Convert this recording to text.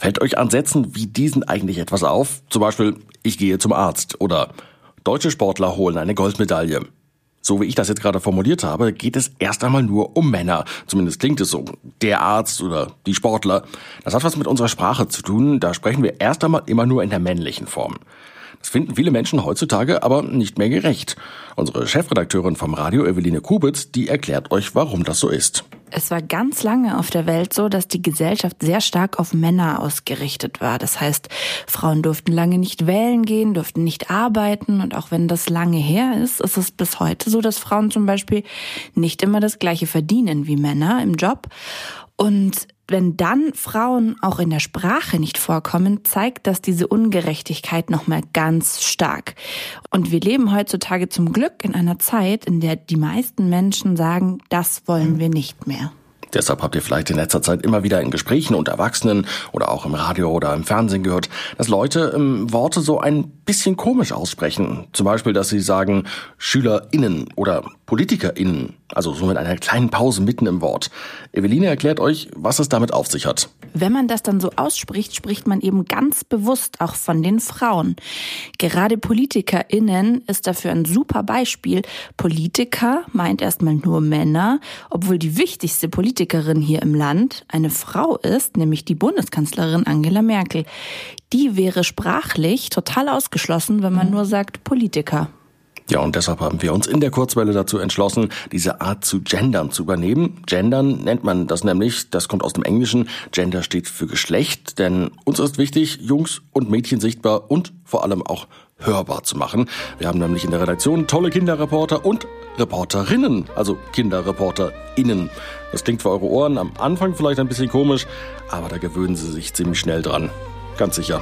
Fällt euch an Sätzen wie diesen eigentlich etwas auf? Zum Beispiel, ich gehe zum Arzt oder deutsche Sportler holen eine Goldmedaille. So wie ich das jetzt gerade formuliert habe, geht es erst einmal nur um Männer. Zumindest klingt es so. Der Arzt oder die Sportler. Das hat was mit unserer Sprache zu tun. Da sprechen wir erst einmal immer nur in der männlichen Form. Das finden viele Menschen heutzutage aber nicht mehr gerecht. Unsere Chefredakteurin vom Radio, Eveline Kubitz, die erklärt euch, warum das so ist. Es war ganz lange auf der Welt so, dass die Gesellschaft sehr stark auf Männer ausgerichtet war. Das heißt, Frauen durften lange nicht wählen gehen, durften nicht arbeiten. Und auch wenn das lange her ist, ist es bis heute so, dass Frauen zum Beispiel nicht immer das gleiche verdienen wie Männer im Job. Und wenn dann Frauen auch in der Sprache nicht vorkommen, zeigt das diese Ungerechtigkeit nochmal ganz stark. Und wir leben heutzutage zum Glück in einer Zeit, in der die meisten Menschen sagen, das wollen wir nicht mehr. Deshalb habt ihr vielleicht in letzter Zeit immer wieder in Gesprächen unter Erwachsenen oder auch im Radio oder im Fernsehen gehört, dass Leute ähm, Worte so ein bisschen komisch aussprechen. Zum Beispiel, dass sie sagen SchülerInnen oder PolitikerInnen. Also so mit einer kleinen Pause mitten im Wort. Eveline erklärt euch, was es damit auf sich hat. Wenn man das dann so ausspricht, spricht man eben ganz bewusst auch von den Frauen. Gerade PolitikerInnen ist dafür ein super Beispiel. Politiker meint erstmal nur Männer, obwohl die wichtigste Politikerin hier im Land eine Frau ist, nämlich die Bundeskanzlerin Angela Merkel. Die wäre sprachlich total ausgeschlossen, wenn man mhm. nur sagt Politiker. Ja, und deshalb haben wir uns in der Kurzwelle dazu entschlossen, diese Art zu gendern zu übernehmen. Gendern nennt man das nämlich, das kommt aus dem Englischen. Gender steht für Geschlecht, denn uns ist wichtig, Jungs und Mädchen sichtbar und vor allem auch hörbar zu machen. Wir haben nämlich in der Redaktion tolle Kinderreporter und Reporterinnen, also KinderreporterInnen. Das klingt für eure Ohren am Anfang vielleicht ein bisschen komisch, aber da gewöhnen sie sich ziemlich schnell dran. Ganz sicher.